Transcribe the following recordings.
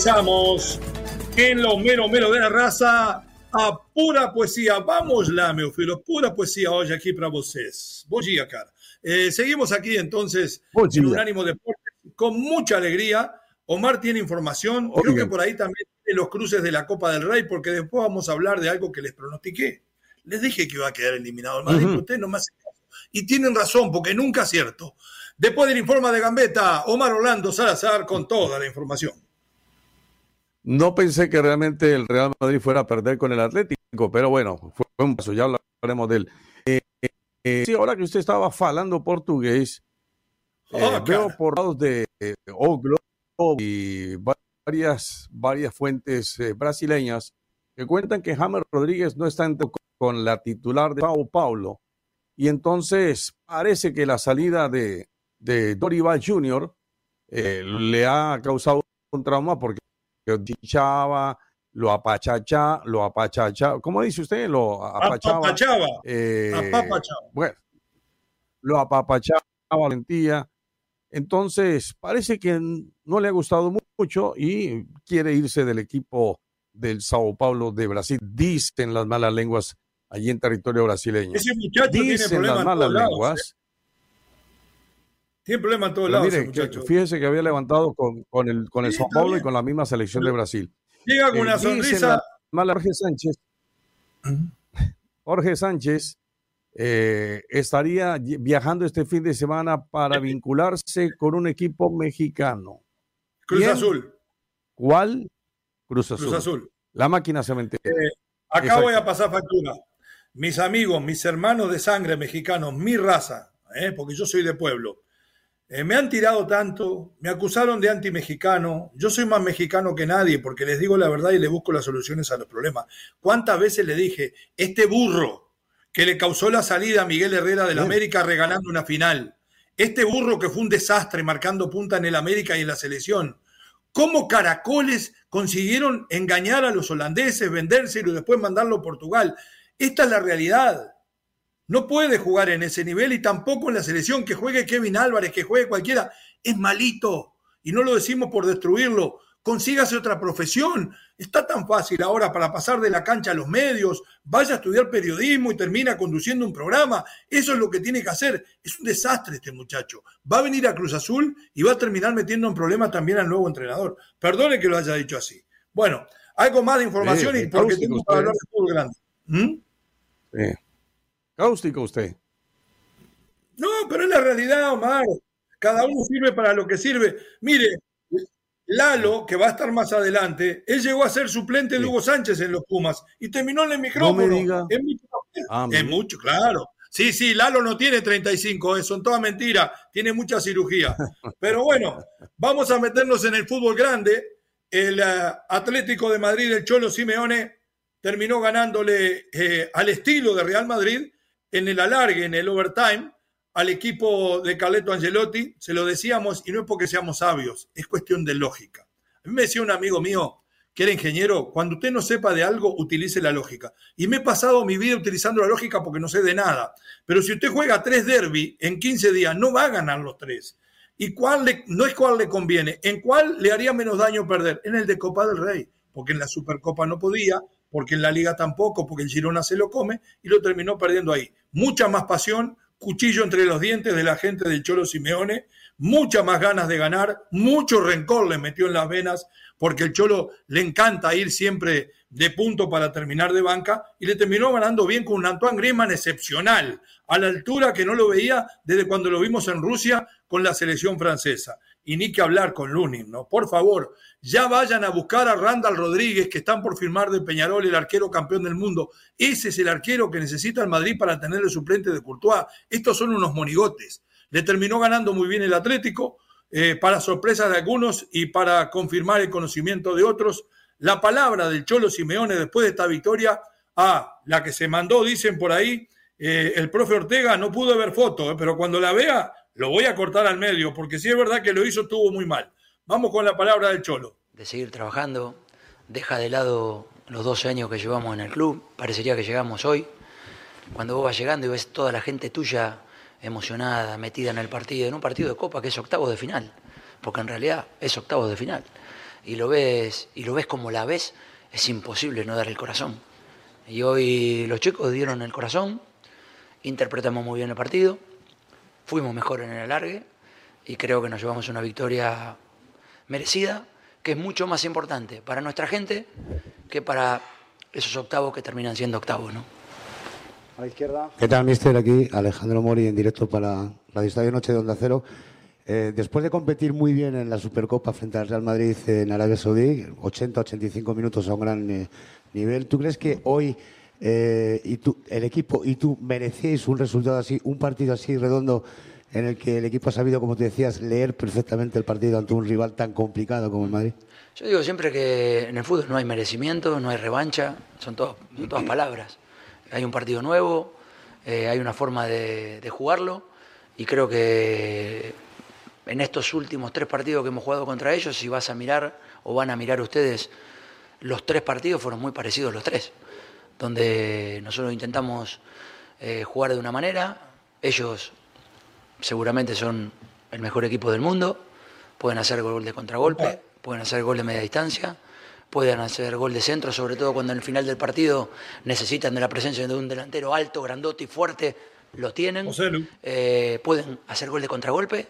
Estamos en lo mero mero de la raza a pura poesía. Vamos lá, meu filho, pura poesía hoy aquí para vocês. Bom dia, cara. Eh, seguimos aquí entonces en Unánimo Deportes con mucha alegría. Omar tiene información, creo que por ahí también tiene los cruces de la Copa del Rey, porque después vamos a hablar de algo que les pronostiqué. Les dije que iba a quedar eliminado el Madrid, ustedes no me hacen caso. Y tienen razón, porque nunca es cierto. Después del informe de Gambetta, Omar Orlando Salazar con toda la información. No pensé que realmente el Real Madrid fuera a perder con el Atlético, pero bueno, fue un paso, ya hablaremos de él. Eh, eh, sí, ahora que usted estaba falando portugués, eh, Oh, veo por lados de eh, O Globo y varias, varias fuentes eh, brasileñas que cuentan que James Rodríguez no está en con la titular de Sao Paulo. Y entonces parece que la salida de, de Dorival Jr. eh, le ha causado un trauma porque lo dichaba, lo apachacha, lo apachacha, ¿cómo dice usted? Lo apachaba. Apapachaba. eh, Apapachaba. bueno, lo apapachaba valentía. Entonces, parece que no le ha gustado mu- mucho y quiere irse del equipo del Sao Paulo de Brasil. Dicen las malas lenguas allí en territorio brasileño. Ese muchacho tiene Dicen problemas las malas lenguas. ¿Eh? Tiene problemas en todos lados mire, que- muchacho. fíjese que había levantado con, con el, con el Sí, Sao Paulo y con la misma selección de Brasil. Llega con Eh, una sonrisa. Jorge Sánchez. Jorge Sánchez eh, estaría viajando este fin de semana para vincularse con un equipo mexicano. Cruz ¿Quién? Azul. ¿Cuál? Cruz Azul. Cruz Azul. La máquina cementera. Acá Exacto. voy a pasar factura. Mis amigos, mis hermanos de sangre mexicanos, mi raza, ¿eh? porque yo soy de pueblo, eh, me han tirado tanto, me acusaron de anti-mexicano. Yo soy más mexicano que nadie porque les digo la verdad y les busco las soluciones a los problemas. ¿Cuántas veces le dije, este burro que le causó la salida a Miguel Herrera del. América regalando una final, este burro que fue un desastre marcando punta en el América y en la selección, cómo caracoles consiguieron engañar a los holandeses, vendérselo y después mandarlo a Portugal. Esta es la realidad. No puede jugar en ese nivel y tampoco en la selección que juegue Kevin Álvarez, que juegue cualquiera. Es malito. Y no lo decimos por destruirlo. Consígase otra profesión. Está tan fácil ahora para pasar de la cancha a los medios. Vaya a estudiar periodismo y termina conduciendo un programa. Eso es lo que tiene que hacer. Es un desastre este muchacho. Va a venir a Cruz Azul y va a terminar metiendo en problemas también al nuevo entrenador. Perdone que lo haya dicho así. Bueno, algo más de información Sí, y porque tengo usted. hablar de fútbol grande. ¿Mm? Sí. Cáustico usted. No, pero es la realidad, Omar. Cada uno sirve para lo que sirve. Mire, Lalo, que va a estar más adelante, él llegó a ser suplente de. Hugo Sánchez en los Pumas y terminó en el micrófono. No me diga. Es mucho, Ah, es mucho, claro. Sí, sí, Lalo no tiene 35, eh, son todas mentiras, tiene mucha cirugía. Pero bueno, vamos a meternos en el fútbol grande. El eh, Atlético de Madrid, el Cholo Simeone, terminó ganándole eh, al estilo de Real Madrid en el alargue, en el overtime, al equipo de Carleto Angelotti. Se lo decíamos y no es porque seamos sabios, es cuestión de lógica. A mí me decía un amigo mío que era ingeniero, cuando usted no sepa de algo, utilice la lógica. Y me he pasado mi vida utilizando la lógica porque no sé de nada. Pero si usted juega tres derby en 15 días, no va a ganar los tres. ¿Y cuál le- no es cuál le conviene? ¿En cuál le haría menos daño perder? En el de Copa del Rey, porque en la Supercopa no podía, porque en la Liga tampoco, porque el Girona se lo come y lo terminó perdiendo ahí. Mucha más pasión, cuchillo entre los dientes de la gente del Cholo Simeone, muchas más ganas de ganar, mucho rencor le metió en las venas, porque el Cholo le encanta ir siempre de punto para terminar de banca y le terminó ganando bien con un Antoine Griezmann excepcional, a la altura que no lo veía desde cuando lo vimos en Rusia con la selección francesa. y ni que hablar con Lunin, ¿no? Por favor, ya vayan a buscar a Randall Rodríguez, que están por firmar de Peñarol, el arquero campeón del mundo. Ese es el arquero que necesita el Madrid para tener el suplente de Courtois. Estos son unos monigotes. Le terminó ganando muy bien el Atlético, eh, para sorpresa de algunos y para confirmar el conocimiento de otros. La palabra del Cholo Simeone después de esta victoria, a la que se mandó, dicen por ahí, eh, el profe Ortega no pudo ver foto, eh, pero cuando la vea lo voy a cortar al medio, porque si es verdad que lo hizo, estuvo muy mal. Vamos con la palabra del Cholo. De seguir trabajando, deja de lado los 12 años que llevamos en el club, parecería que llegamos hoy. Cuando vos vas llegando y ves toda la gente tuya emocionada, metida en el partido, en un partido de copa que es octavo de final, porque en realidad es octavo de final, y lo ves, y lo ves como la ves, es imposible no dar el corazón. Y hoy los chicos dieron el corazón, interpretamos muy bien el partido, fuimos mejor en el alargue y creo que nos llevamos una victoria merecida, que es mucho más importante para nuestra gente que para esos octavos que terminan siendo octavos, ¿no? A la izquierda. ¿Qué tal, mister? Aquí Alejandro Mori en directo para la Estadio Noche de Onda Cero. Eh, después de competir muy bien en la Supercopa frente al Real Madrid en Arabia Saudí, 80-85 minutos a un gran eh, nivel, ¿tú crees que hoy eh, y tú, el equipo y tú merecéis un resultado así, un partido así redondo en el que el equipo ha sabido, como te decías, leer perfectamente el partido ante un rival tan complicado como el Madrid? Yo digo siempre que en el fútbol no hay merecimiento, no hay revancha, son, todas palabras. Hay un partido nuevo, eh, hay una forma de, de jugarlo y creo que en estos últimos tres partidos que hemos jugado contra ellos, si vas a mirar o van a mirar ustedes, los tres partidos fueron muy parecidos los tres donde nosotros intentamos eh, jugar de una manera, ellos seguramente son el mejor equipo del mundo, pueden hacer gol de contragolpe, pueden hacer gol de media distancia, pueden hacer gol de centro, sobre todo cuando en el final del partido necesitan de la presencia de un delantero alto, grandote y fuerte, lo tienen, eh, pueden hacer gol de contragolpe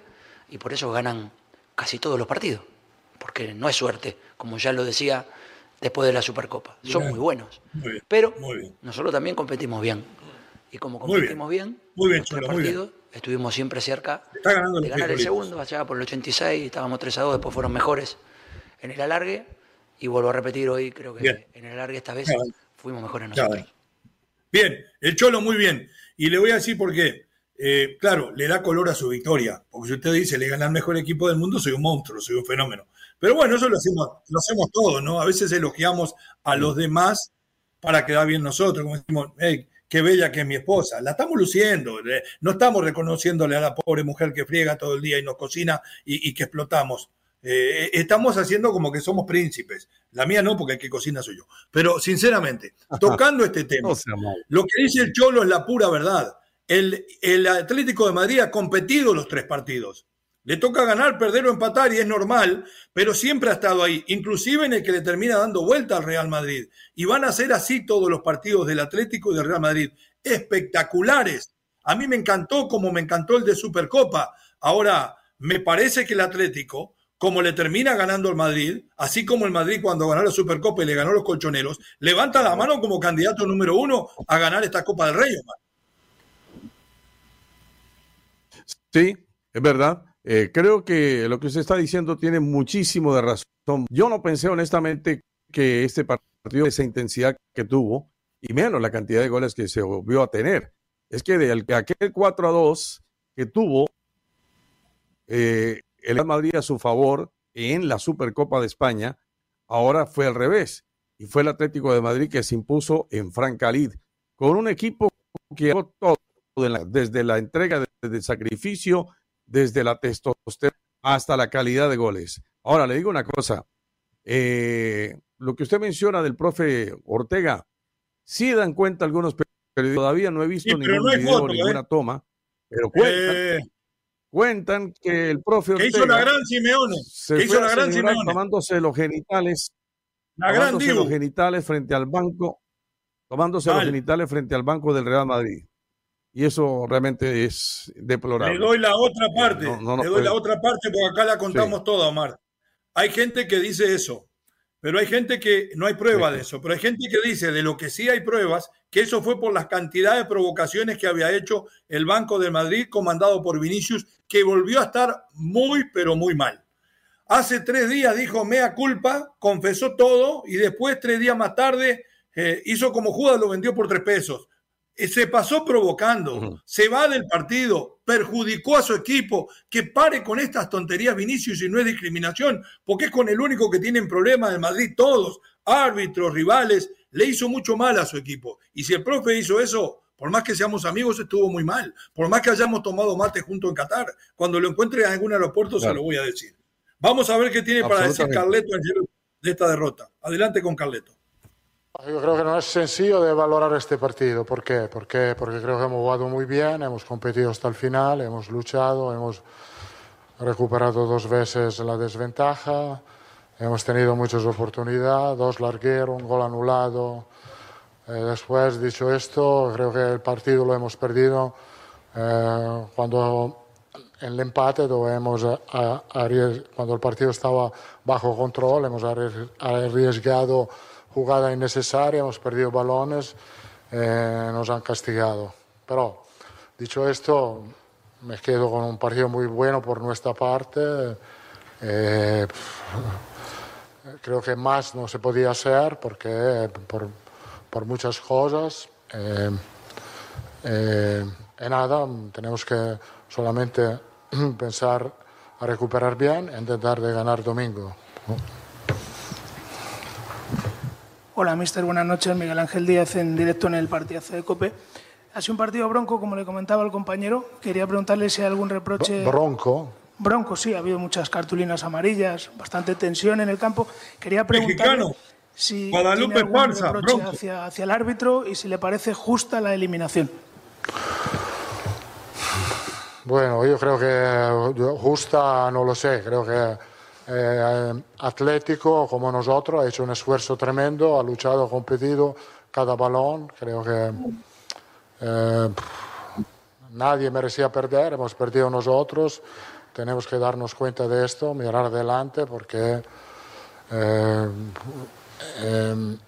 y por eso ganan casi todos los partidos, porque no es suerte, como ya lo decía después de la Supercopa. Son muy buenos. Pero nosotros también competimos bien. Y como competimos bien, muy bien, partidos, estuvimos siempre cerca de ganar el segundo, allá por el 86, estábamos 3 a 2, después fueron mejores en el alargue. Y vuelvo a repetir hoy, creo que en el alargue esta vez fuimos mejores nosotros. Bien, el Cholo muy bien. Y le voy a decir por qué. Eh, claro, le da color a su victoria. Porque si usted dice, le gana el mejor equipo del mundo, soy un monstruo, soy un fenómeno. Pero bueno, eso lo hacemos, lo hacemos todos, ¿no? A veces elogiamos a los demás para quedar bien nosotros, como decimos, hey, qué bella que es mi esposa. La estamos luciendo, eh, no estamos reconociéndole a la pobre mujer que friega todo el día y nos cocina y, que explotamos. Eh, eh, estamos haciendo como que somos príncipes. La mía no, porque el que cocina soy yo. Pero sinceramente, tocando este tema, lo que dice el Cholo es la pura verdad. El, el Atlético de Madrid ha competido los tres partidos. Le toca ganar, perder o empatar y es normal, pero siempre ha estado ahí, inclusive en el que le termina dando vuelta al Real Madrid. Y van a ser así todos los partidos del Atlético y del Real Madrid. Espectaculares. A mí me encantó como me encantó el de Supercopa. Ahora, me parece que el Atlético, como le termina ganando el Madrid, así como el Madrid cuando ganó la Supercopa y le ganó los colchoneros, levanta la mano como candidato número uno a ganar esta Copa del Rey. Sí, es verdad. Eh, creo que lo que usted está diciendo tiene muchísimo de razón. Yo no pensé honestamente que este partido, esa intensidad que tuvo, y menos la cantidad de goles que se volvió a tener, es que de aquel 4 a 2 que tuvo eh, el Real Madrid a su favor en la Supercopa de España, ahora fue al revés. Y fue el Atlético de Madrid que se impuso en Francalid, con un equipo que desde la entrega de sacrificio, desde la testosterona hasta la calidad de goles. Ahora, le digo una cosa, eh, lo que usted menciona del profe Ortega, sí dan cuenta algunos pero todavía no he visto ningún video, ¿eh? ninguna toma, pero cuentan, eh, cuentan que el profe Ortega... hizo la gran Simeone? Se hizo la gran Simeone? Tomándose los genitales, la tomándose los genitales frente al banco, tomándose los genitales frente al banco del Real Madrid. Y eso realmente es deplorable. Le doy la otra parte, le doy la otra parte porque acá la contamos toda, Omar. Hay gente que dice eso, pero hay gente que no hay prueba de eso, pero hay gente que dice de lo que sí hay pruebas, que eso fue por las cantidades de provocaciones que había hecho el Banco de Madrid comandado por Vinicius, que volvió a estar muy, pero muy mal. hace tres días dijo mea culpa, confesó todo y después, tres días más tarde, eh, hizo como Judas, lo vendió por tres pesos. Eh, se pasó provocando, se va del partido, perjudicó a su equipo, que pare con estas tonterías Vinicius y no es discriminación, porque es con el único que tienen problemas en Madrid todos, árbitros, rivales, le hizo mucho mal a su equipo. Y si el profe hizo eso, por más que seamos amigos, estuvo muy mal. Por más que hayamos tomado mate junto en Qatar, cuando lo encuentre en algún aeropuerto se lo voy a decir. Vamos a ver qué tiene para decir Carleto de esta derrota. Adelante con Carleto. Yo creo que no es sencillo de valorar este partido. ¿Por qué? Porque, porque creo que hemos jugado muy bien, hemos competido hasta el final, hemos luchado, hemos recuperado dos veces la desventaja, hemos tenido muchas oportunidades, dos largueros, un gol anulado. Eh, después, dicho esto, creo que el partido lo hemos perdido eh, cuando en el empate hemos cuando el partido estaba bajo control, hemos arriesgado jugada innecesaria, hemos perdido balones, eh, nos han castigado. Pero, dicho esto, me quedo con un partido muy bueno por nuestra parte. Eh, creo que más no se podía hacer porque por, por muchas cosas. Eh, en nada, tenemos que solamente pensar a recuperar bien e intentar de ganar domingo. Hola, mister. Buenas noches. Miguel Ángel Díaz en directo en el partido de COPE. Ha sido un partido bronco, como le comentaba el compañero. Quería preguntarle si hay algún reproche. Bronco. Bronco, sí. Ha habido muchas cartulinas amarillas, bastante tensión en el campo. Quería preguntarle si Guadalupe tiene algún reproche hacia, hacia el árbitro y si le parece justa la eliminación. Bueno, yo creo que justa no lo sé. Creo que eh, atlético como nosotros, ha hecho un esfuerzo tremendo, ha luchado, ha competido cada balón. Creo que eh, nadie merecía perder, hemos perdido nosotros. Tenemos que darnos cuenta de esto, mirar adelante, porque eh,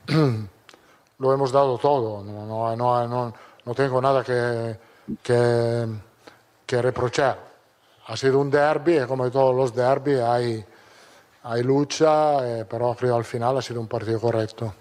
lo hemos dado todo. No, no, no tengo nada que, que, que reprochar. Ha sido un derby, como todos los derbis hay hay lucha, eh, pero creo al final ha sido un partido correcto.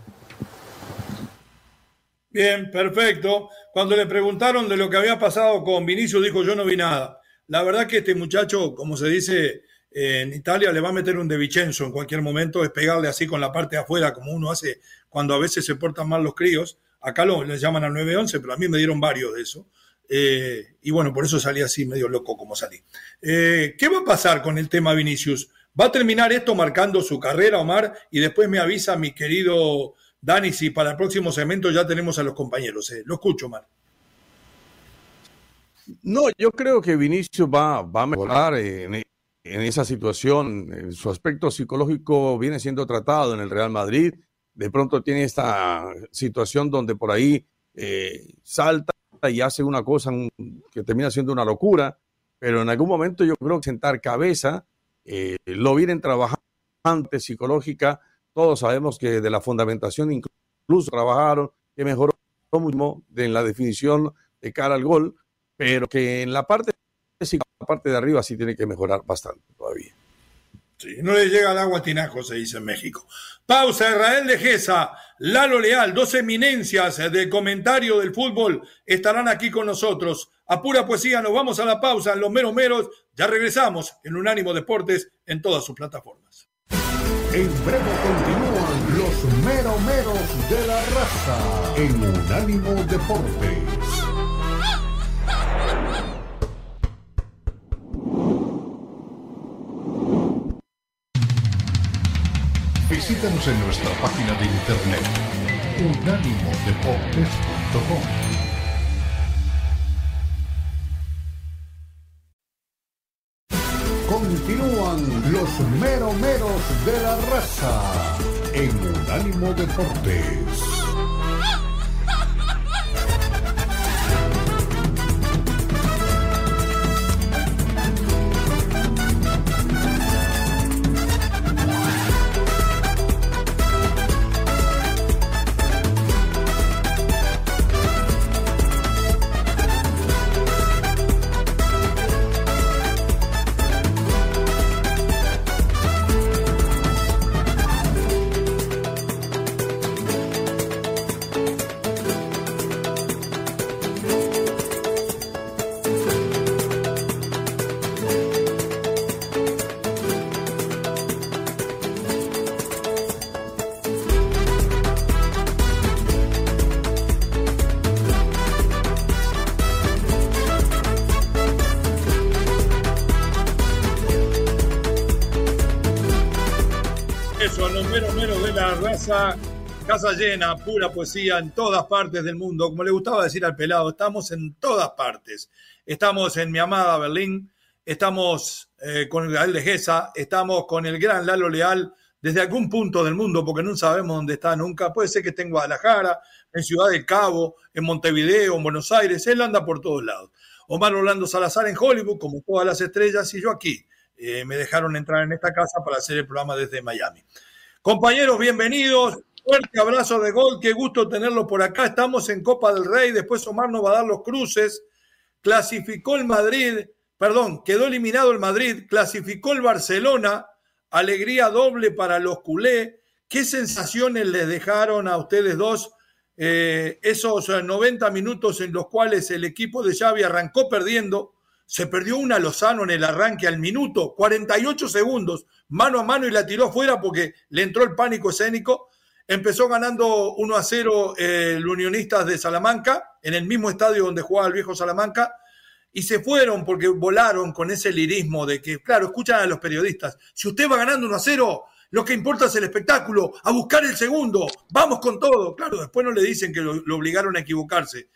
Bien, perfecto. Cuando le preguntaron de lo que había pasado con Vinicius, dijo yo no vi nada. La verdad que este muchacho, como se dice en Italia, le va a meter un de Vicenzo en cualquier momento, es pegarle así con la parte de afuera, como uno hace cuando a veces se portan mal los críos. Acá lo, le llaman al 911, pero a mí me dieron varios de eso. Eh, y bueno, por eso salí así medio loco como salí. Eh, ¿Qué va a pasar con el tema Vinicius? Va a terminar esto marcando su carrera, Omar, y después me avisa mi querido Dani si para el próximo segmento ya tenemos a los compañeros. Eh. Lo escucho, Omar. No, yo creo que Vinicius va, va a mejorar en, en, esa situación. Su aspecto psicológico viene siendo tratado en el Real Madrid. De pronto tiene esta situación donde por ahí eh, salta y hace una cosa que termina siendo una locura, pero en algún momento yo creo que sentar cabeza eh, lo vienen trabajando psicológica. Todos sabemos que de la fundamentación incluso trabajaron, que mejoró mucho en la definición de cara al gol, pero que en la parte, la parte de arriba sí tiene que mejorar bastante todavía. No le llega el agua tinajo, se dice en México. Pausa, Israel de Gesa, Lalo Leal, dos eminencias de comentario del fútbol estarán aquí con nosotros. A pura poesía, nos vamos a la pausa en los meros meros. Ya regresamos en Unánimo Deportes en todas sus plataformas. En breve continúan los meros meros de la raza en Unánimo Deportes. Visítanos en nuestra página de internet unánimodeportes.com. Continúan los meromeros de la raza en Unánimo Deportes. Casa llena, pura poesía en todas partes del mundo. Como le gustaba decir al pelado, estamos en todas partes. Estamos en mi amada Berlín, estamos eh, con el Gael de Gesa, estamos con el gran Lalo Leal desde algún punto del mundo, porque no sabemos dónde está nunca. Puede ser que esté en Guadalajara, en Ciudad del Cabo, en Montevideo, en Buenos Aires. Él anda por todos lados. Omar Orlando Salazar en Hollywood, como todas las estrellas, y yo aquí eh, me dejaron entrar en esta casa para hacer el programa desde Miami. Compañeros, bienvenidos. Fuerte abrazo de gol, qué gusto tenerlos por acá. Estamos en Copa del Rey, después Omar nos va a dar los cruces. Clasificó el Madrid, perdón, quedó eliminado el Madrid, clasificó el Barcelona, alegría doble para los culés. ¿Qué sensaciones les dejaron a ustedes dos eh, esos 90 minutos en los cuales el equipo de Xavi arrancó perdiendo? se perdió una Lozano en el arranque al minuto, 48 segundos, mano a mano y la tiró fuera porque le entró el pánico escénico. Empezó ganando 1 a 0 eh, el Unionistas de Salamanca, en el mismo estadio donde jugaba el viejo Salamanca, y se fueron porque volaron con ese lirismo de que, claro, escuchan a los periodistas, si usted va ganando 1 a 0, lo que importa es el espectáculo, a buscar el segundo, vamos con todo. Claro, después no le dicen que lo obligaron a equivocarse.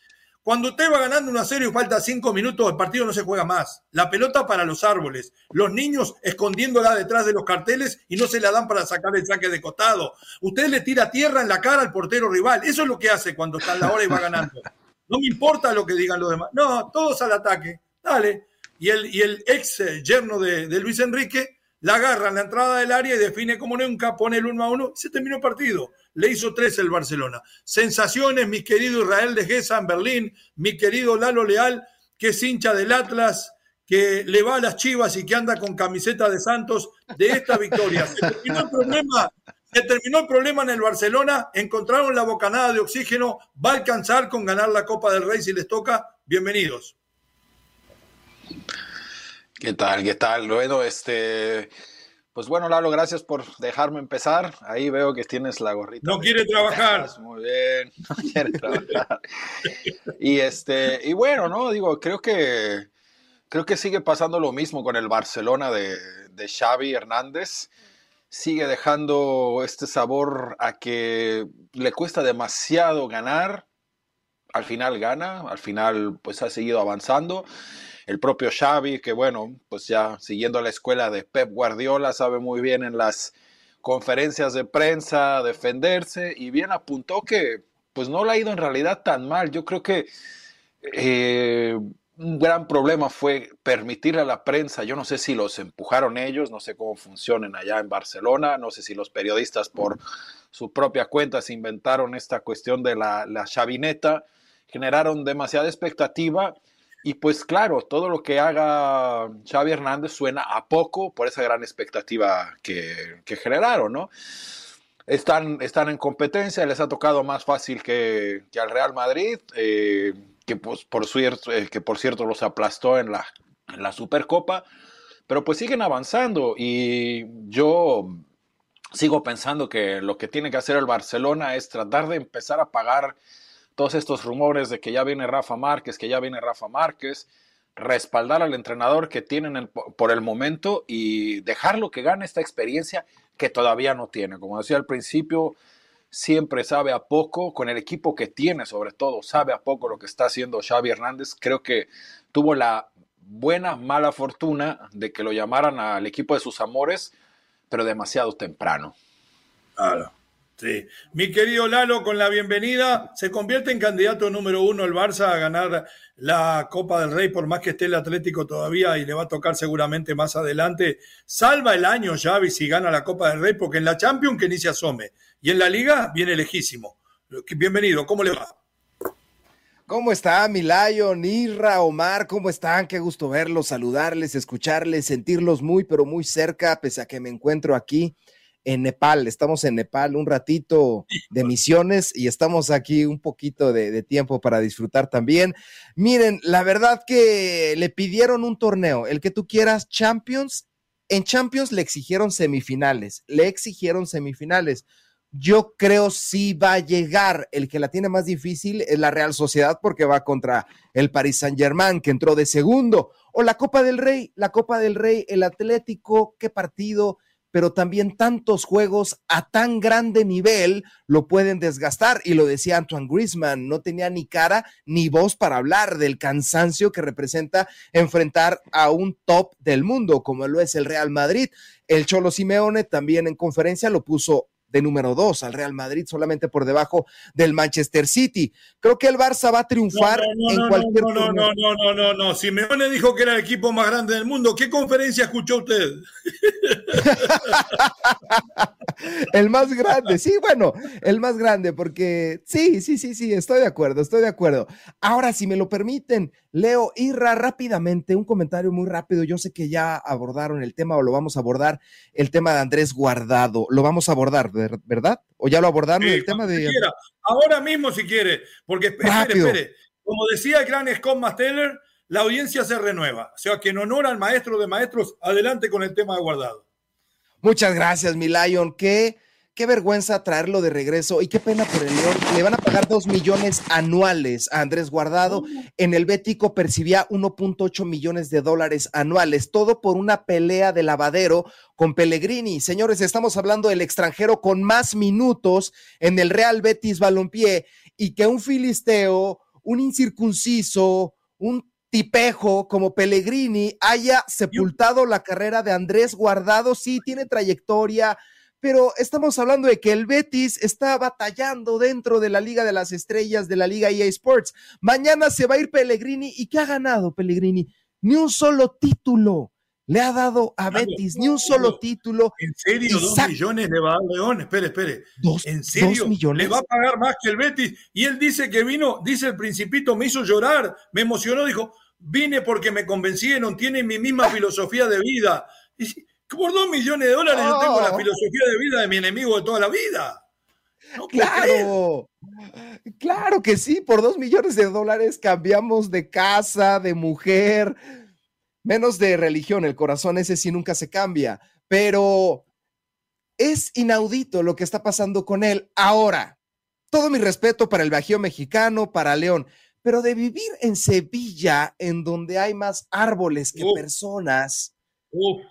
Cuando usted va ganando una serie y falta cinco minutos, el partido no se juega más. La pelota para los árboles. Los niños escondiéndola detrás de los carteles y no se la dan para sacar el saque de costado. Usted le tira tierra en la cara al portero rival. Eso es lo que hace cuando está en la hora y va ganando. No me importa lo que digan los demás. No, todos al ataque. Dale. Y el, y el ex yerno de, de Luis Enrique la agarra en la entrada del área y define como nunca, pone el 1 a 1 y se terminó el partido le hizo tres el Barcelona. Sensaciones, mi querido Israel de Gesa en Berlín, mi querido Lalo Leal, que es hincha del Atlas, que le va a las chivas y que anda con camiseta de Santos de esta victoria. Se terminó el problema en el Barcelona, encontraron la bocanada de oxígeno, va a alcanzar con ganar la Copa del Rey si les toca. Bienvenidos. ¿Qué tal? ¿Qué tal? Bueno, este pues bueno, Lalo, gracias por dejarme empezar. Ahí veo que tienes la gorrita. No quiere trabajar. Muy bien, no quiere trabajar. y este, y bueno, no, digo, creo que creo que sigue pasando lo mismo con el Barcelona de, de Xavi Hernández. Sigue dejando este sabor a que le cuesta demasiado ganar. Al final gana, al final pues ha seguido avanzando el propio Xavi, que bueno, pues ya siguiendo la escuela de Pep Guardiola, sabe muy bien en las conferencias de prensa defenderse y bien apuntó que pues no le ha ido en realidad tan mal. Yo creo que eh, un gran problema fue permitirle a la prensa, yo no sé si los empujaron ellos, no sé cómo funcionen allá en Barcelona, no sé si los periodistas por su propia cuenta se inventaron esta cuestión de la, la chavineta, generaron demasiada expectativa y pues claro, todo lo que haga Xavi Hernández suena a poco por esa gran expectativa que, generaron, ¿no? Están, están en competencia, les ha tocado más fácil que, al Real Madrid, eh, que, pues, por cierto, eh, que por cierto los aplastó en la, en la Supercopa, pero pues siguen avanzando y yo sigo pensando que lo que tiene que hacer el Barcelona es tratar de empezar a pagar todos estos rumores de que ya viene Rafa Márquez, que ya viene Rafa Márquez, respaldar al entrenador que tienen por el momento y dejarlo que gane esta experiencia que todavía no tiene. Como decía al principio, siempre sabe a poco, con el equipo que tiene sobre todo, sabe a poco lo que está haciendo Xavi Hernández. Creo que tuvo la buena, mala fortuna de que lo llamaran al equipo de sus amores, pero demasiado temprano. Claro. Sí. Mi querido Lalo, con la bienvenida, se convierte en candidato número uno el Barça a ganar la Copa del Rey, por más que esté el Atlético todavía y le va a tocar seguramente más adelante. Salva el año Xavi si gana la Copa del Rey, porque en la Champions que ni se asome. Y en la Liga viene lejísimo. Bienvenido, ¿cómo le va? ¿Cómo está Milayo, Nirra, Omar? ¿Cómo están? Qué gusto verlos, saludarles, escucharles, sentirlos muy, pero muy cerca, pese a que me encuentro aquí en Nepal. Estamos en Nepal un ratito de misiones y estamos aquí un poquito de, tiempo para disfrutar también. Miren, la verdad que le pidieron un torneo, el que tú quieras, Champions. En Champions le exigieron semifinales, le exigieron semifinales. Yo creo sí va a llegar. El que la tiene más difícil es la Real Sociedad porque va contra el Paris Saint Germain que entró de segundo. O la Copa del Rey, la Copa del Rey, el Atlético, qué partido pero también tantos juegos a tan grande nivel lo pueden desgastar. Y lo decía Antoine Griezmann, no tenía ni cara ni voz para hablar del cansancio que representa enfrentar a un top del mundo, como lo es el Real Madrid. El Cholo Simeone también en conferencia lo puso de número dos al Real Madrid, solamente por debajo del Manchester City. Creo que el Barça va a triunfar en cualquier no, no, no, no, no, no, no. Simeone dijo que era el equipo más grande del mundo. ¿Qué conferencia escuchó usted? el más grande, sí, bueno, el más grande, porque sí, sí, sí, sí, estoy de acuerdo, estoy de acuerdo. Ahora, si me lo permiten, Leo Irra rápidamente, un comentario muy rápido. Yo sé que ya abordaron el tema o lo vamos a abordar, el tema de Andrés Guardado. Lo vamos a abordar, ¿verdad? ¿O ya lo abordaron el tema de... Ahora mismo si quiere, porque espere, espere. Como decía el gran Scott Masteller, la audiencia se renueva. O sea, que en honor al maestro de maestros, adelante con el tema de Guardado. Muchas gracias, mi Lion. Qué, qué vergüenza traerlo de regreso y qué pena por el León. Le van a pagar dos millones anuales a Andrés Guardado. En el Bético percibía 1.8 millones de dólares anuales, todo por una pelea de lavadero con Pellegrini. Señores, estamos hablando del extranjero con más minutos en el Real Betis Balompié y que un filisteo, un incircunciso, un tipejo como Pellegrini haya sepultado la carrera de Andrés Guardado. Sí, tiene trayectoria, pero estamos hablando de que el Betis está batallando dentro de la Liga de las Estrellas de la Liga EA Sports. Mañana se va a ir Pellegrini. ¿Y qué ha ganado Pellegrini? Ni un solo título le ha dado a Betis, ni un solo título. ¿En serio? ¿Dos millones le va a dar León? Espere, espere. ¿En serio? millones? Le va a pagar más que el Betis. Y él dice que vino, dice el Principito, me hizo llorar, me emocionó, dijo, vine porque me convencieron, tienen mi misma filosofía de vida. Y por dos millones de dólares yo tengo la filosofía de vida de mi enemigo de toda la vida. claro, claro que sí, por dos millones de dólares cambiamos de casa, de mujer, menos de religión, el corazón ese sí nunca se cambia, pero es inaudito lo que está pasando con él ahora. Todo mi respeto para el Bajío mexicano, para León, pero de vivir en Sevilla, en donde hay más árboles que personas,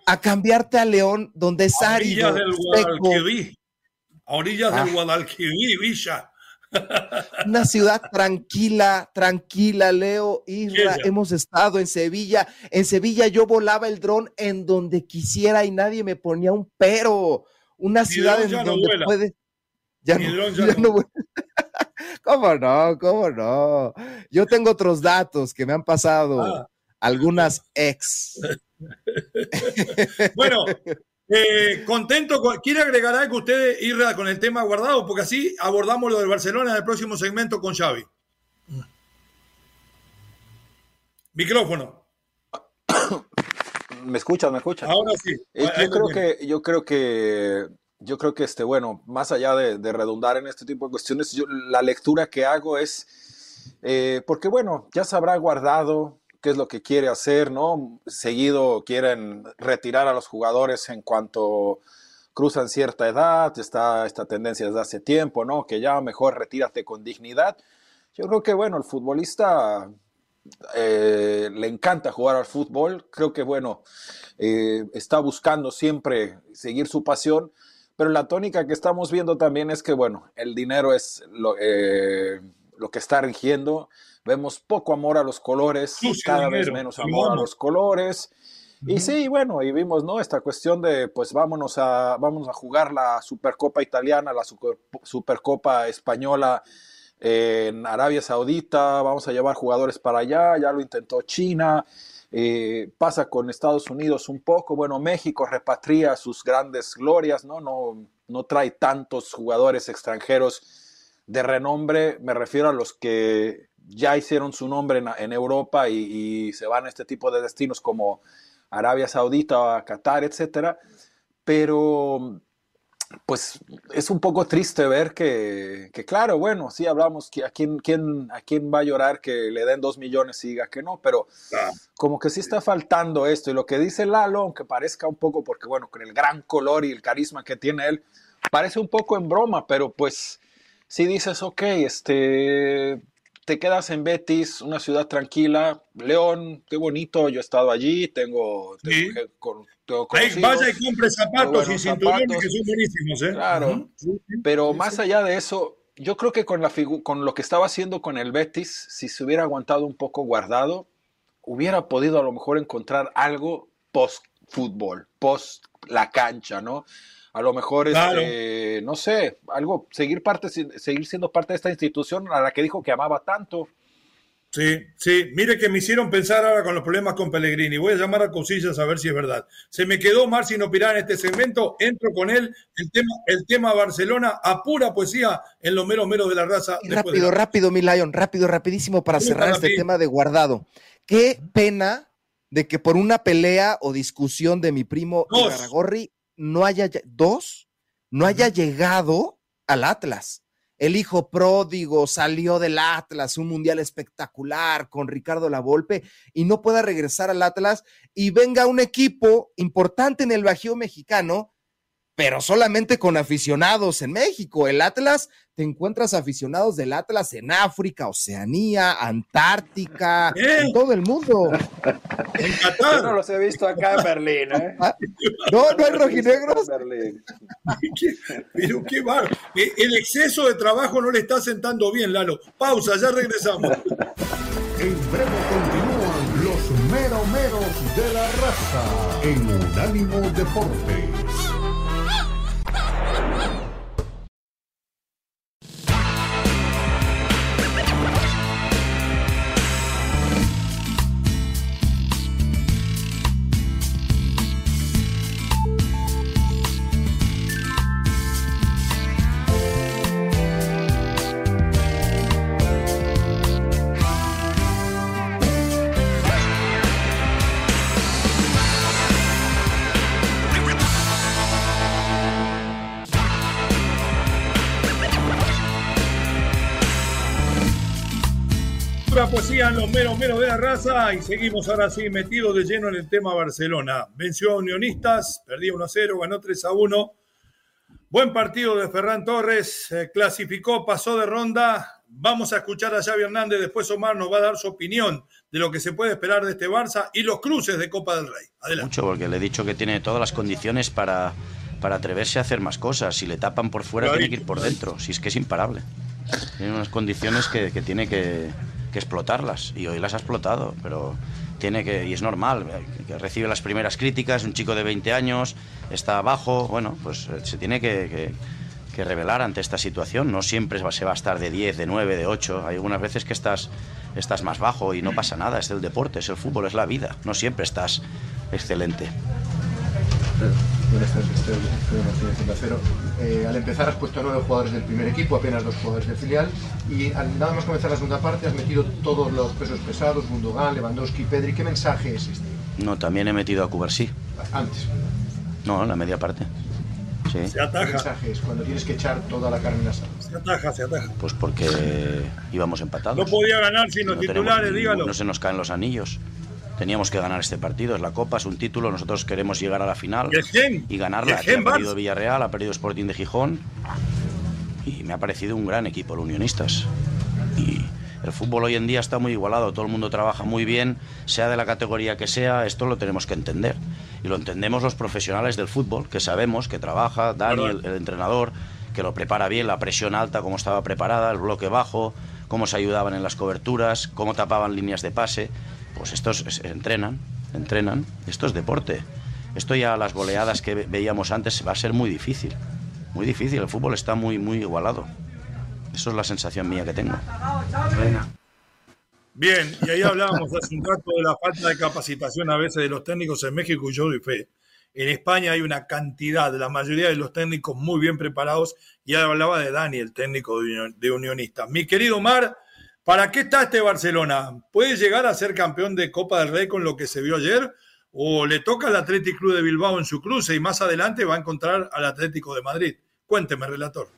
a cambiarte a León, donde es árido. Del Guadalquivir, a orillas del ah. Guadalquivir, Villa. Una ciudad tranquila, tranquila, Leo, Isra, hemos estado en Sevilla. En Sevilla yo volaba el dron en donde quisiera y nadie me ponía un pero. Una ciudad en donde. Ya no, ¿Cómo no? ¿Cómo no? Yo tengo otros datos que me han pasado ah. Algunas ex. bueno, eh, contento. ¿Quiere agregar algo usted, Irra, con el tema guardado? Porque así abordamos lo del Barcelona en el próximo segmento con Xavi. Micrófono. ¿Me escuchas? ¿Me escuchas? Ahora sí. Eh, yo creo que, yo creo que yo creo que, este, bueno, más allá de, redundar en este tipo de cuestiones, la lectura que hago es, eh, porque bueno, ya se habrá guardado qué es lo que quiere hacer, ¿no? Seguido quieren retirar a los jugadores en cuanto cruzan cierta edad, está esta tendencia desde hace tiempo, ¿no? Que ya mejor retírate con dignidad. Yo creo que, bueno, el futbolista eh, le encanta jugar al fútbol, creo que, bueno, eh, está buscando siempre seguir su pasión, pero la tónica que estamos viendo también es que, bueno, el dinero es lo, eh, lo que está rigiendo. Vemos poco amor a los colores, cada vez menos amor a los colores. Y sí, bueno, y vimos, ¿no? Esta cuestión de, pues vámonos a, vamos a jugar la Supercopa Italiana, la Supercopa Española en Arabia Saudita, vamos a llevar jugadores para allá, ya lo intentó China, eh, pasa con Estados Unidos un poco, bueno, México repatria sus grandes glorias, ¿no? No, no trae tantos jugadores extranjeros de renombre, me refiero a los que ya hicieron su nombre en, Europa y, y, se van a este tipo de destinos como Arabia Saudita, Qatar, etcétera, pero pues es un poco triste ver que, claro, bueno, sí hablamos, que a quién, quién, a quién va a llorar que le den dos millones y diga que no, pero como que sí está faltando esto. Y lo que dice Lalo, aunque parezca un poco, porque bueno, con el gran color y el carisma que tiene él, parece un poco en broma, pero pues si dices, ok, este, te quedas en Betis, una ciudad tranquila. León, qué bonito, yo he estado allí, tengo, tengo, vaya y compre zapatos y cinturones que son buenísimos, ¿eh? Claro, pero más allá de eso, yo creo que con, la con lo que estaba haciendo con el Betis, si se hubiera aguantado un poco guardado, hubiera podido a lo mejor encontrar algo post fútbol, post la cancha, ¿no? A lo mejor, este, no sé, algo, seguir, parte, seguir siendo parte de esta institución a la que dijo que amaba tanto. Sí, sí, mire que me hicieron pensar ahora con los problemas con Pellegrini. Voy a llamar a Cosillas a ver si es verdad. Se me quedó Marcino Pirán en este segmento, entro con él. El tema, el tema Barcelona, a pura poesía en los meros meros de la raza. Rápido, rápido, mi Lion, rápido, rapidísimo para cerrar este tema de guardado. Qué pena de que por una pelea o discusión de mi primo Garagorri no haya dos, no haya llegado al Atlas. El hijo pródigo salió del Atlas, un mundial espectacular con Ricardo Lavolpe y no pueda regresar al Atlas y venga un equipo importante en el Bajío mexicano pero solamente con aficionados en México. El Atlas, te encuentras aficionados del Atlas en África, Oceanía, Antártica, en todo el mundo. En Qatar. Yo no los he visto acá en Berlín, ¿eh? Ah, no, no hay rojinegros. Pero qué bar. Eh, el exceso de trabajo no le está sentando bien, Lalo. Pausa, ya regresamos. En breve continúan los meromeros de la raza en Unánimo Deportes. Poesía en los meros meros de la raza y seguimos ahora sí metidos de lleno en el tema Barcelona. Venció a Unionistas, perdió 1 a 0, ganó 3 a 1. Buen partido de Ferran Torres, clasificó, pasó de ronda. Vamos a escuchar a Xavi Hernández, después Omar nos va a dar su opinión de lo que se puede esperar de este Barça y los cruces de Copa del Rey. Adelante. Mucho, porque le he dicho que tiene todas las condiciones para, para atreverse a hacer más cosas. Si le tapan por fuera, tiene que ir por dentro. Si es que es imparable. Tiene unas condiciones que, que tiene que, que explotarlas y hoy las ha explotado, pero tiene que, y es normal, que recibe las primeras críticas, un chico de 20 años, está abajo, bueno, pues eh, se tiene que, que, revelar ante esta situación, no siempre se va a estar de 10, de 9, de 8, hay algunas veces que estás, estás más bajo y no pasa nada, es el deporte, es el fútbol, es la vida, no siempre estás excelente. Buenas tardes, Martínez eh, al empezar has puesto nueve jugadores del primer equipo, apenas dos jugadores del filial, y al nada más comenzar la segunda parte has metido todos los pesos pesados, Gundogan, Lewandowski, Pedri. ¿Qué mensaje es este? No, también he metido a Cubarsí. Antes. No, en la media parte. Sí. Se ataja. ¿Qué mensaje es cuando tienes que echar toda la carne en la sala? Se ataja, se ataja. Pues porque íbamos empatados. No podía ganar sin los titulares, dígalo. No se nos caen los anillos. Teníamos que ganar este partido, es la Copa, es un título, nosotros queremos llegar a la final y, ganarla. ha perdido Villarreal, ha perdido Sporting de Gijón y me ha parecido un gran equipo, los unionistas. Y el fútbol hoy en día está muy igualado, todo el mundo trabaja muy bien, sea de la categoría que sea, esto lo tenemos que entender. Y lo entendemos los profesionales del fútbol, que sabemos que trabaja, Dani, el, el entrenador, que lo prepara bien, la presión alta, cómo estaba preparada, el bloque bajo, cómo se ayudaban en las coberturas, cómo tapaban líneas de pase pues estos entrenan, entrenan, esto es deporte. Esto ya las goleadas que veíamos antes va a ser muy difícil, muy difícil, el fútbol está muy, muy igualado. Eso es la sensación mía que tengo. Bien, y ahí hablábamos hace un rato de la falta de capacitación a veces de los técnicos en México y yo doy fe. En España hay una cantidad, la mayoría de los técnicos muy bien preparados. Ya hablaba de Dani, el técnico de Unionista. Mi querido Mar, ¿Para qué está este Barcelona? ¿Puede llegar a ser campeón de Copa del Rey con lo que se vio ayer? ¿O le toca al Atlético Club de Bilbao en su cruce y más adelante va a encontrar al Atlético de Madrid? Cuénteme, relator.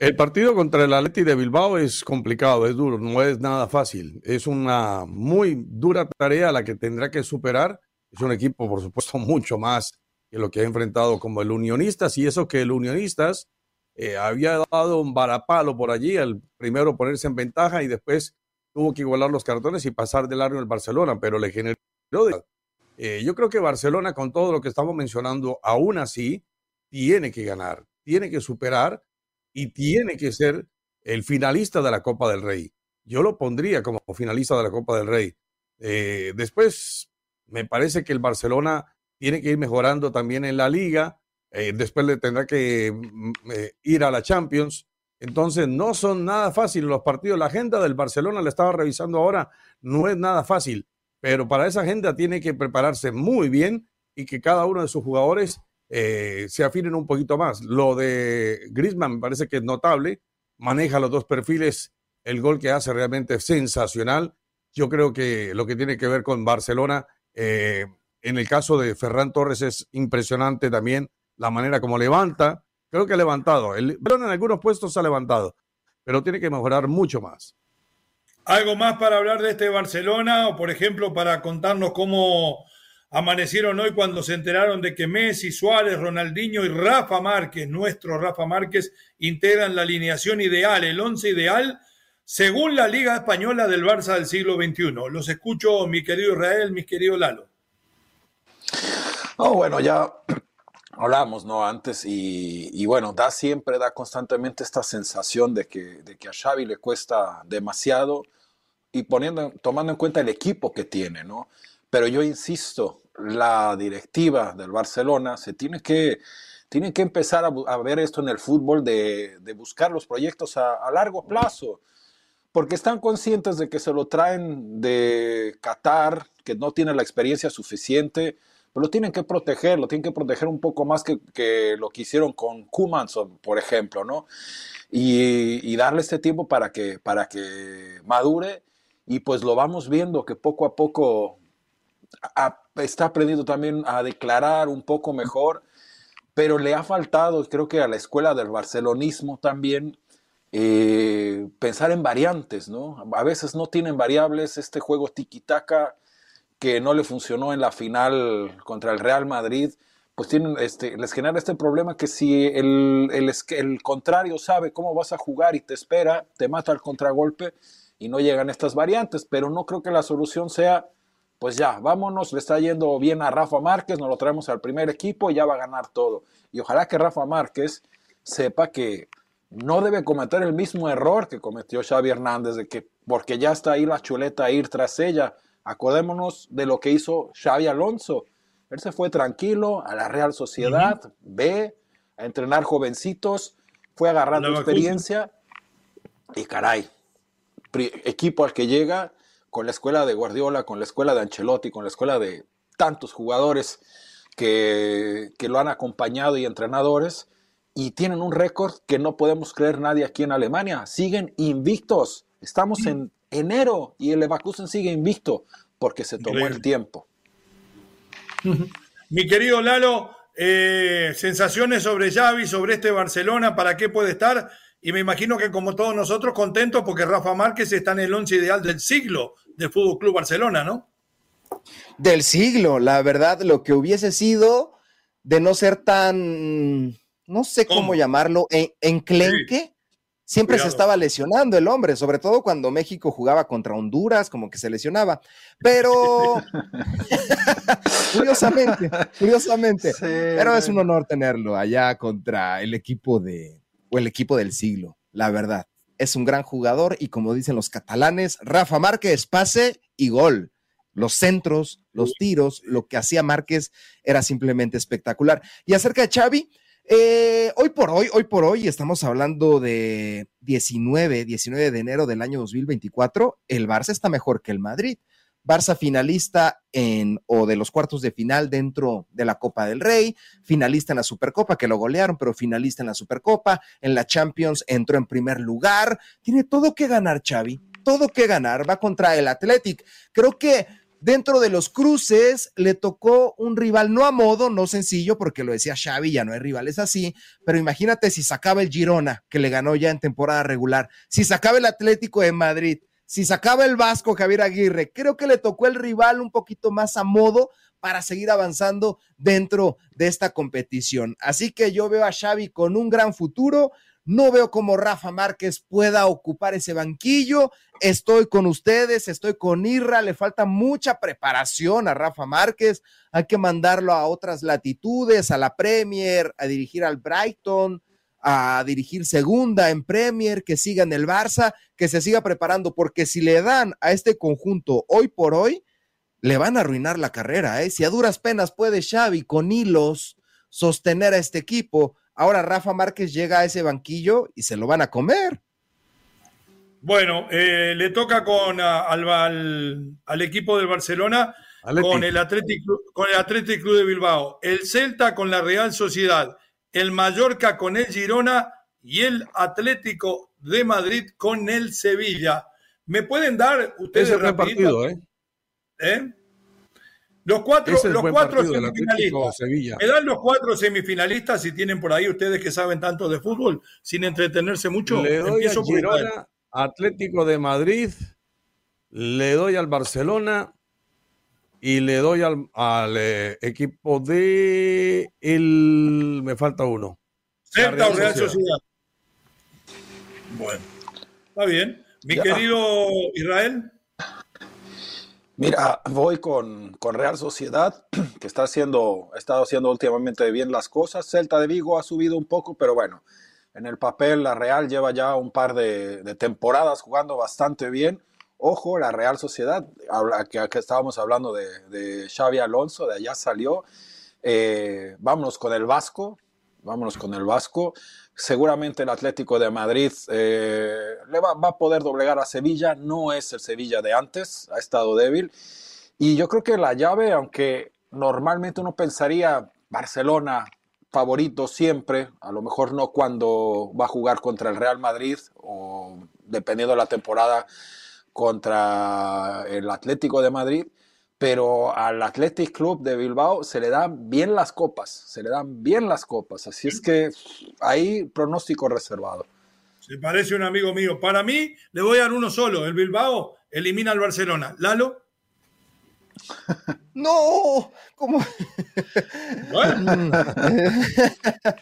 El partido contra el Atlético de Bilbao es complicado, es duro, no es nada fácil. Es una muy dura tarea la que tendrá que superar. Es un equipo, por supuesto, mucho más que lo que ha enfrentado como el Unionistas y eso que el Unionistas eh, había dado un varapalo por allí, el primero ponerse en ventaja y después tuvo que igualar los cartones y pasar de largo el Barcelona, pero le generó... Eh, yo creo que Barcelona, con todo lo que estamos mencionando, aún así, tiene que ganar, tiene que superar y tiene que ser el finalista de la Copa del Rey. Yo lo pondría como finalista de la Copa del Rey. Eh, después, me parece que el Barcelona tiene que ir mejorando también en la liga. Eh, después le tendrá que mm, eh, ir a la Champions. Entonces, no son nada fáciles los partidos. La agenda del Barcelona, la estaba revisando ahora, no es nada fácil. Pero para esa agenda tiene que prepararse muy bien y que cada uno de sus jugadores se afinen un poquito más. Lo de Griezmann me parece que es notable. Maneja los dos perfiles el gol que hace realmente es sensacional. Yo creo que lo que tiene que ver con Barcelona, eh, en el caso de Ferran Torres es impresionante también la manera como levanta. Creo que ha levantado. El en algunos puestos ha levantado, pero tiene que mejorar mucho más. ¿Algo más para hablar de este Barcelona o, por ejemplo, para contarnos cómo amanecieron hoy cuando se enteraron de que Messi, Suárez, Ronaldinho y Rafa Márquez, nuestro Rafa Márquez, integran la alineación ideal, el once ideal según la Liga Española del Barça del siglo XXI. Los escucho, mi querido Israel, mi querido Lalo. Oh, bueno, ya hablamos, ¿no? Antes y, bueno, da siempre, da constantemente esta sensación de que, de que a Xavi le cuesta demasiado y poniendo, tomando en cuenta el equipo que tiene, ¿no? Pero yo insisto, la directiva del Barcelona se tiene que, tiene que empezar a, ver esto en el fútbol de, buscar los proyectos a, a largo plazo porque están conscientes de que se lo traen de Qatar, que no tiene la experiencia suficiente, pero lo tienen que proteger, lo tienen que proteger un poco más que, lo que hicieron con Kumanson, por ejemplo, ¿no? Y, darle este tiempo para que, para que madure y pues lo vamos viendo que poco a poco está aprendiendo también a declarar un poco mejor, pero le ha faltado, creo que a la escuela del barcelonismo también, eh, pensar en variantes, ¿no? A veces no tienen variables este juego tiki-taka que no le funcionó en la final contra el Real Madrid, pues tienen, este, les genera este problema que si el, el, el contrario sabe cómo vas a jugar y te espera, te mata al contragolpe y no llegan estas variantes, pero no creo que la solución sea, pues ya, vámonos, le está yendo bien a Rafa Márquez, nos lo traemos al primer equipo y ya va a ganar todo. Y ojalá que Rafa Márquez sepa que no debe cometer el mismo error que cometió Xavi Hernández, de que porque ya está ahí la chuleta a ir tras ella. Acordémonos de lo que hizo Xavi Alonso. Él se fue tranquilo a la Real Sociedad, ve a entrenar jovencitos, fue agarrando experiencia y caray, equipo al que llega con la escuela de Guardiola, con la escuela de Ancelotti, con la escuela de tantos jugadores que, que lo han acompañado y entrenadores, y tienen un récord que no podemos creer nadie aquí en Alemania. Siguen invictos. Estamos en enero y el Leverkusen sigue invicto porque se tomó el tiempo. Mi querido Lalo, eh, sensaciones sobre Xavi, sobre este Barcelona, ¿para qué puede estar? Y me imagino que como todos nosotros contentos porque Rafa Márquez está en el once ideal del siglo del Fútbol Club Barcelona, ¿no? Del siglo, la verdad, lo que hubiese sido de no ser tan no sé cómo, llamarlo, en, enclenque. Siempre se estaba lesionando el hombre, sobre todo cuando México jugaba contra Honduras, como que se lesionaba. Pero, curiosamente, curiosamente, pero es un honor tenerlo allá contra el equipo de, o el equipo del siglo, la verdad. Es un gran jugador y como dicen los catalanes, Rafa Márquez, pase y gol. Los centros, los tiros, lo que hacía Márquez era simplemente espectacular. Y acerca de Xavi, eh, hoy por hoy, hoy por hoy, estamos hablando de 19, 19 de enero del año 2024. El Barça está mejor que el Madrid. Barça finalista en o de los cuartos de final dentro de la Copa del Rey, finalista en la Supercopa, que lo golearon, pero finalista en la Supercopa, en la Champions entró en primer lugar. Tiene todo que ganar, Xavi, todo que ganar. Va contra el Athletic. Creo que Dentro de los cruces le tocó un rival no a modo, no sencillo, porque lo decía Xavi, ya no hay rivales así, pero imagínate si sacaba el Girona, que le ganó ya en temporada regular, si sacaba el Atlético de Madrid, si sacaba el Vasco Javier Aguirre, creo que le tocó el rival un poquito más a modo para seguir avanzando dentro de esta competición. Así que yo veo a Xavi con un gran futuro. No veo cómo Rafa Márquez pueda ocupar ese banquillo. Estoy con ustedes, estoy con Irra. Le falta mucha preparación a Rafa Márquez. Hay que mandarlo a otras latitudes, a la Premier, a dirigir al Brighton, a dirigir segunda en Premier, que siga en el Barça, que se siga preparando, porque si le dan a este conjunto hoy por hoy, le van a arruinar la carrera. ¿eh? Si a duras penas puede Xavi con hilos sostener a este equipo, Ahora Rafa Márquez llega a ese banquillo y se lo van a comer. Bueno, eh, le toca con al, equipo del Barcelona con el, Atlético, con el Atlético Club de Bilbao, el Celta con la Real Sociedad, el Mallorca con el Girona y el Atlético de Madrid con el Sevilla. ¿Me pueden dar ustedes el partido, ¿eh? ¿Eh? Los cuatro, los cuatro semifinalistas. Me dan los cuatro semifinalistas si tienen por ahí ustedes que saben tanto de fútbol, sin entretenerse mucho. Le doy al Girona, Atlético de Madrid, le doy al Barcelona y le doy al, eh, equipo de el me falta uno. Celta o Real Sociedad. Bueno, está bien. Mi querido Israel. Mira, voy con, Real Sociedad, que está haciendo, ha estado haciendo últimamente bien las cosas. Celta de Vigo ha subido un poco, pero bueno, en el papel la Real lleva ya un par de, temporadas jugando bastante bien. Ojo, la Real Sociedad, que, que estábamos hablando de, de, Xavi Alonso, de allá salió. Eh, vámonos con el Vasco, vámonos con el Vasco seguramente el Atlético de Madrid eh, le va, a poder doblegar a Sevilla, no es el Sevilla de antes, ha estado débil. Y yo creo que la llave, aunque normalmente uno pensaría Barcelona favorito siempre, a lo mejor no cuando va a jugar contra el Real Madrid o dependiendo de la temporada contra el Atlético de Madrid, pero al Athletic Club de Bilbao se le dan bien las copas, se le dan bien las copas, así es que ahí pronóstico reservado. Se parece un amigo mío. Para mí le voy a dar uno solo, el Bilbao elimina al Barcelona. Lalo. No, ¿cómo?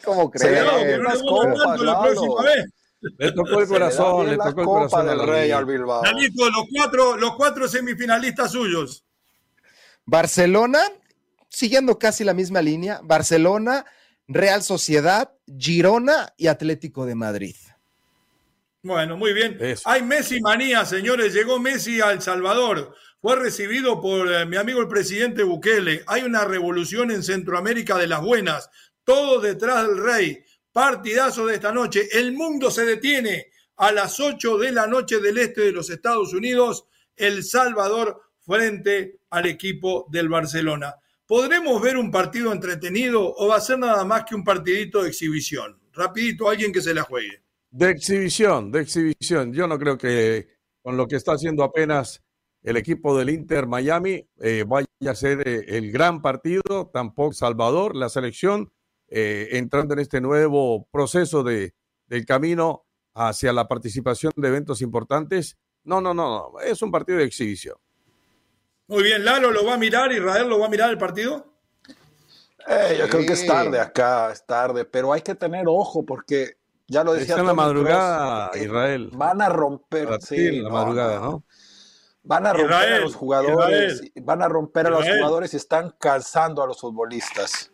¿Cómo crees? Le tocó el corazón, le, tocó el corazón del rey al Bilbao. los cuatro, los cuatro semifinalistas suyos. Barcelona, siguiendo casi la misma línea, Barcelona, Real Sociedad, Girona y Atlético de Madrid. Bueno, muy bien. Hay Messi manía, señores. Llegó Messi a El Salvador. Fue recibido por eh, mi amigo el presidente Bukele. Hay una revolución en Centroamérica de las buenas. Todo detrás del rey. Partidazo de esta noche. El mundo se detiene a las 8 de la noche del este de los Estados Unidos. El Salvador frente al equipo del Barcelona. ¿Podremos ver un partido entretenido o va a ser nada más que un partidito de exhibición? Rapidito, alguien que se la juegue. De exhibición, de exhibición. Yo no creo que con lo que está haciendo apenas el equipo del Inter Miami eh, vaya a ser eh, el gran partido, tampoco Salvador, la selección, eh, entrando en este nuevo proceso de, del camino hacia la participación de eventos importantes. No, no, no, no, es un partido de exhibición. Muy bien, Lalo lo va a mirar, Israel lo va a mirar el partido. Eh, yo creo que es tarde acá, es tarde, pero hay que tener ojo porque ya lo decía. en la madrugada, Israel. Van a romper, sí, la madrugada, ¿no? Van a romper a los jugadores, van a romper a los jugadores y están cansando a los futbolistas.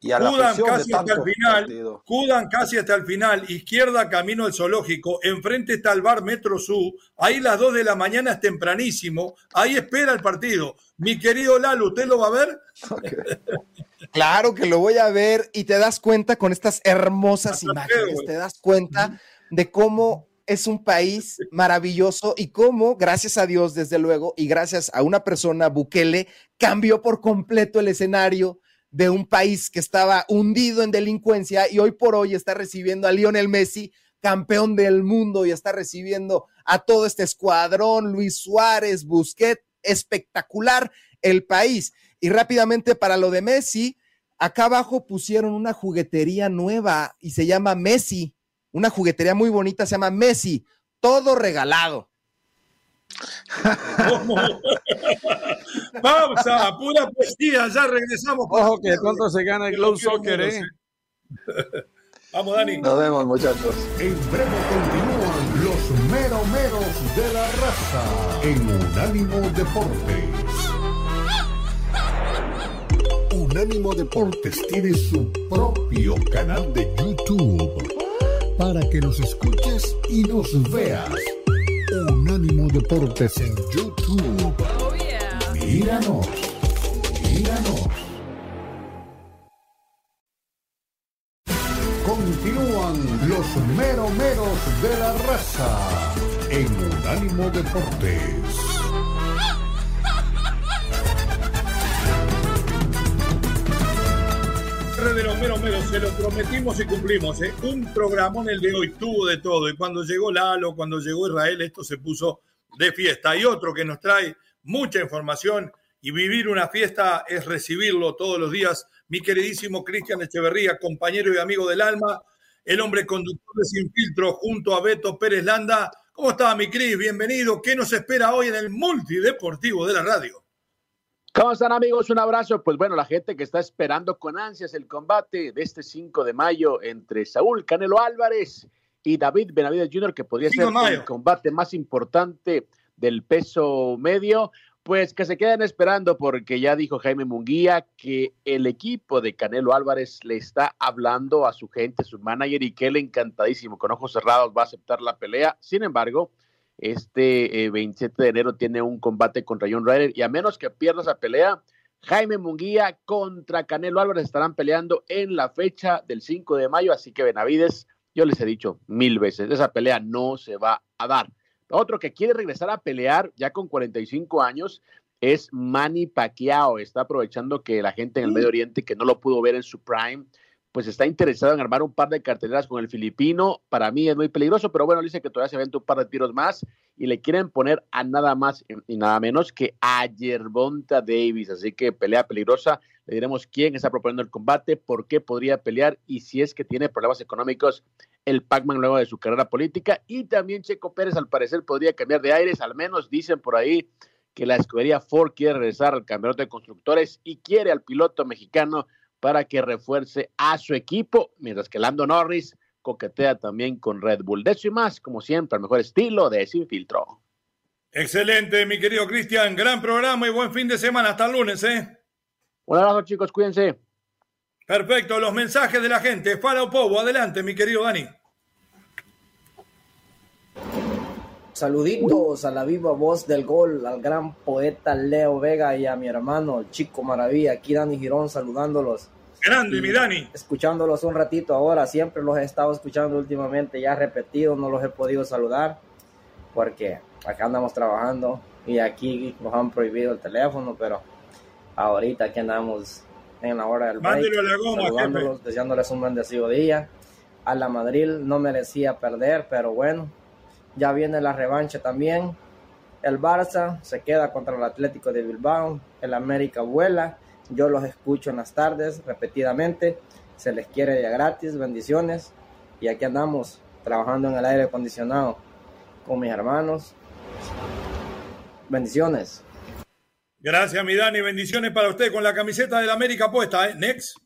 Y a casi hasta el final, Cudan casi hasta el final, izquierda camino al zoológico, enfrente está el bar Metro Sur, ahí las 2 de la mañana es tempranísimo, ahí espera el partido. Mi querido Lalo, ¿usted lo va a ver? claro que lo voy a ver y te das cuenta con estas hermosas imágenes, te das cuenta de cómo es un país maravilloso y cómo, gracias a Dios, desde luego, y gracias a una persona, Bukele, cambió por completo el escenario de un país que estaba hundido en delincuencia y hoy por hoy está recibiendo a Lionel Messi, campeón del mundo, y está recibiendo a todo este escuadrón, Luis Suárez, Busquet, espectacular el país. Y rápidamente para lo de Messi, acá abajo pusieron una juguetería nueva y se llama Messi, una juguetería muy bonita, se llama Messi, todo regalado. Pausa, pura poesía, ya regresamos. Ojo que pronto se gana el Glow Soccer, ¿eh? Vamos, Dani. Nos vemos, muchachos. En breve continúan los meromeros de la raza en Unánimo Deportes. Unánimo Deportes tiene su propio canal de YouTube para que nos escuches y nos veas. Unánimo Deportes en YouTube. Míranos, míranos. Continúan los meromeros de la raza en Unánimo Deportes. De los meros meros, se lo prometimos y cumplimos. ¿eh? Un programón el de hoy, tuvo de todo. Y cuando llegó Lalo, cuando llegó Israel, esto se puso de fiesta. Y otro que nos trae mucha información y vivir una fiesta es recibirlo todos los días. Mi queridísimo Cristian Echeverría, compañero y amigo del alma, el hombre conductor de Sin Filtro junto a Beto Pérez Landa. ¿Cómo está, mi Cris? Bienvenido. ¿Qué nos espera hoy en el multideportivo de la radio? ¿Cómo están amigos? Un abrazo. Pues bueno, la gente que está esperando con ansias el combate de este 5 de mayo entre Saúl Canelo Álvarez y David Benavides Jr., que podría ser el combate más importante del peso medio, pues que se queden esperando porque ya dijo Jaime Munguía que el equipo de Canelo Álvarez le está hablando a su gente, su manager, y que él encantadísimo, con ojos cerrados, va a aceptar la pelea. Sin embargo, este 27 eh, de enero tiene un combate contra John Ryder y a menos que pierda esa pelea, Jaime Munguía contra Canelo Álvarez estarán peleando en la fecha del 5 de mayo, así que Benavides, yo les he dicho mil veces, esa pelea no se va a dar. Otro que quiere regresar a pelear ya con 45 años es Manny Pacquiao. Está aprovechando que la gente en el Medio Oriente que no lo pudo ver en su prime, pues está interesado en armar un par de carteleras con el filipino. Para mí es muy peligroso, pero bueno, dice que todavía se ven un par de tiros más y le quieren poner a nada más y nada menos que a Yerbonta Davis. Así que pelea peligrosa. Le diremos quién está proponiendo el combate, por qué podría pelear y si es que tiene problemas económicos el Pac-Man luego de su carrera política. Y también Checo Pérez, al parecer, podría cambiar de aires. Al menos dicen por ahí que la escudería Ford quiere regresar al campeonato de constructores y quiere al piloto mexicano para que refuerce a su equipo, mientras que Lando Norris coquetea también con Red Bull. De eso y más, como siempre, al mejor estilo de Sin Filtro. Excelente, mi querido Cristian. Gran programa y buen fin de semana. Hasta el lunes, ¿eh? Un abrazo, chicos. Cuídense. Perfecto. Los mensajes de la gente. Fala Povo. Adelante, mi querido Dani. Saluditos a la viva voz del gol, al gran poeta Leo Vega y a mi hermano, el chico maravilla, aquí Dani Girón saludándolos. Grande, mi Dani. Escuchándolos un ratito ahora, siempre los he estado escuchando últimamente, ya repetido, no los he podido saludar, porque acá andamos trabajando y aquí nos han prohibido el teléfono, pero ahorita aquí andamos en la hora del break, saludándolos, deseándoles un bendecido día. A la Madrid no merecía perder, pero bueno, ya viene la revancha también. El Barça se queda contra el Atlético de Bilbao. El América vuela. Yo los escucho en las tardes repetidamente. Se les quiere ya gratis. Bendiciones. Y aquí andamos trabajando en el aire acondicionado con mis hermanos. Bendiciones. Gracias, mi Dani. Bendiciones para usted con la camiseta del América puesta. ¿eh? Next.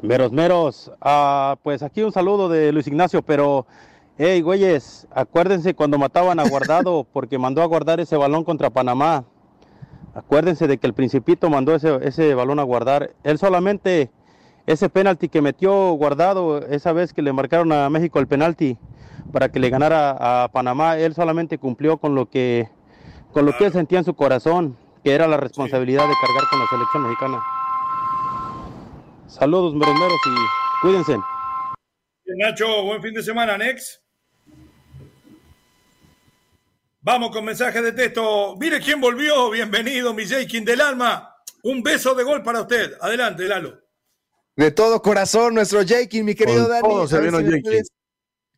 Meros, meros. Ah, pues aquí un saludo de Luis Ignacio, pero Hey, güeyes, acuérdense cuando mataban a Guardado porque mandó a guardar ese balón contra Panamá. Acuérdense de que el Principito mandó ese, ese balón a guardar. Él solamente, ese penalti que metió Guardado, esa vez que le marcaron a México el penalti para que le ganara a Panamá, él solamente cumplió con lo que, con lo que él sentía en su corazón, que era la responsabilidad de cargar con la selección mexicana. Saludos, meros y cuídense. Nacho, buen fin de semana, Nex. Vamos con mensaje de texto. Mire quién volvió. Bienvenido, mi Jaykin del alma. Un beso de gol para usted. Adelante, Lalo. De todo corazón, nuestro Jaykin, mi querido Dani.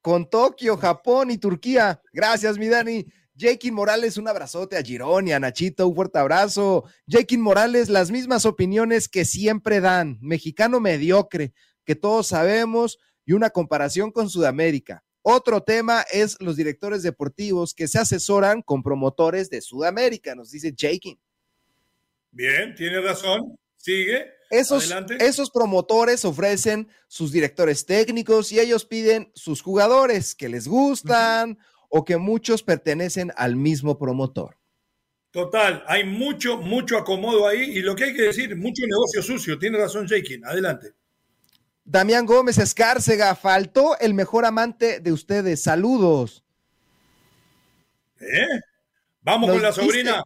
con Tokio, Japón y Turquía. Gracias, mi Dani. Jakin Morales, un abrazote a Girón y a Nachito, un fuerte abrazo. Jakin Morales, las mismas opiniones que siempre dan. Mexicano mediocre, que todos sabemos, y una comparación con Sudamérica Otro tema es los directores deportivos que se asesoran con promotores de Sudamérica, nos dice Jakin. Bien, tiene razón. Sigue. Esos, esos promotores ofrecen sus directores técnicos y ellos piden sus jugadores que les gustan o que muchos pertenecen al mismo promotor. Total, hay mucho, mucho acomodo ahí y lo que hay que decir, mucho negocio sucio. Tiene razón, Jakin. Adelante. Damián Gómez Escárcega, faltó el mejor amante de ustedes. Saludos. ¿Eh? Vamos con la sobrina.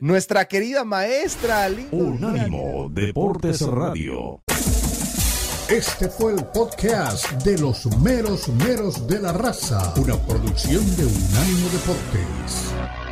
Nuestra querida maestra. Unánimo Deportes Radio. Este fue el podcast de los meros meros de la raza, una producción de Unánimo Deportes.